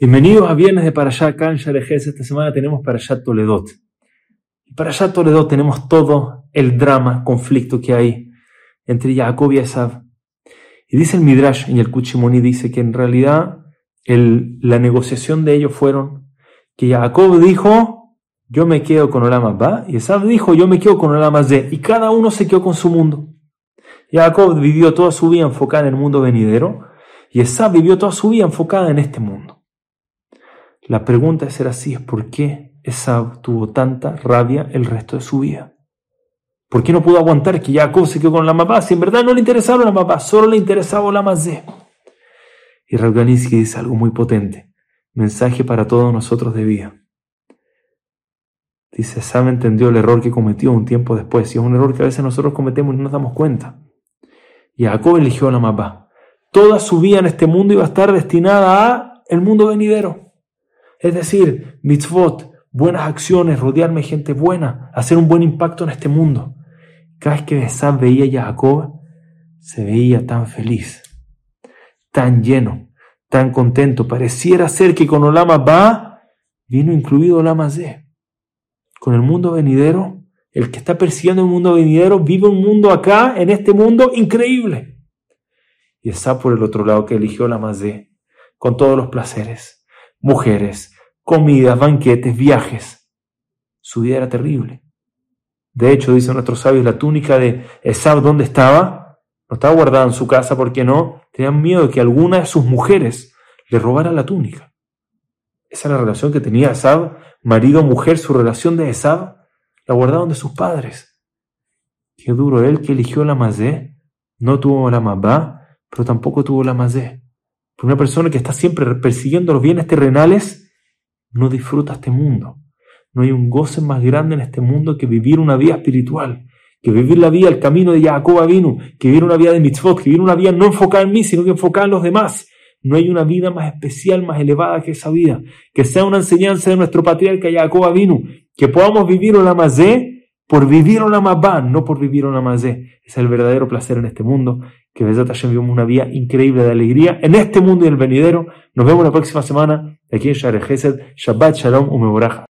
Bienvenidos a Viernes de Parashá acá en Esta semana tenemos Parashá Toledot. Y Parashá Toledot tenemos todo el drama, conflicto que hay entre Jacob y Esav. Y dice el Midrash en el Kuchimoni, dice que en realidad el, la negociación de ellos fueron que Jacob dijo, yo me quedo con Olama Ba, y Esav dijo, yo me quedo con Olama Z, y cada uno se quedó con su mundo. Jacob vivió toda su vida enfocada en el mundo venidero, y Esav vivió toda su vida enfocada en este mundo. La pregunta de ser así es por qué Esab tuvo tanta rabia el resto de su vida. ¿Por qué no pudo aguantar que Jacob se quedó con la mamá? Si en verdad no le interesaba la mamá, solo le interesaba la mazé. Y Rabganinsky dice algo muy potente, mensaje para todos nosotros de vida. Dice, Esab entendió el error que cometió un tiempo después, y es un error que a veces nosotros cometemos y no nos damos cuenta. Y Jacob eligió la mamá. Toda su vida en este mundo iba a estar destinada a el mundo venidero. Es decir, mitzvot, buenas acciones, rodearme de gente buena, hacer un buen impacto en este mundo. Cada vez que Besab veía a Jacob, se veía tan feliz, tan lleno, tan contento. Pareciera ser que con Olama va, vino incluido Olama Z. Con el mundo venidero, el que está persiguiendo el mundo venidero vive un mundo acá, en este mundo increíble. Y está por el otro lado que eligió Olama Z, con todos los placeres mujeres, comidas, banquetes, viajes. Su vida era terrible. De hecho, dicen nuestros sabios, la túnica de Esab, ¿dónde estaba? No estaba guardada en su casa porque no, tenían miedo de que alguna de sus mujeres le robara la túnica. Esa es la relación que tenía Esab, marido-mujer, su relación de Esab, la guardaron de sus padres. Qué duro, él que eligió la mazé, no tuvo la mabá, pero tampoco tuvo la mazé una persona que está siempre persiguiendo los bienes terrenales no disfruta este mundo. No hay un goce más grande en este mundo que vivir una vida espiritual, que vivir la vida, el camino de Jacob vino, que vivir una vida de mitzvot, que vivir una vida no enfocada en mí, sino que enfocada en los demás. No hay una vida más especial, más elevada que esa vida. Que sea una enseñanza de nuestro patriarca Jacob vino, que podamos vivir la mazé por vivir una van, no por vivir una mazé. Es el verdadero placer en este mundo que Besat Hashem una vida increíble de alegría en este mundo y en el venidero. Nos vemos la próxima semana aquí en Shabbat Shalom.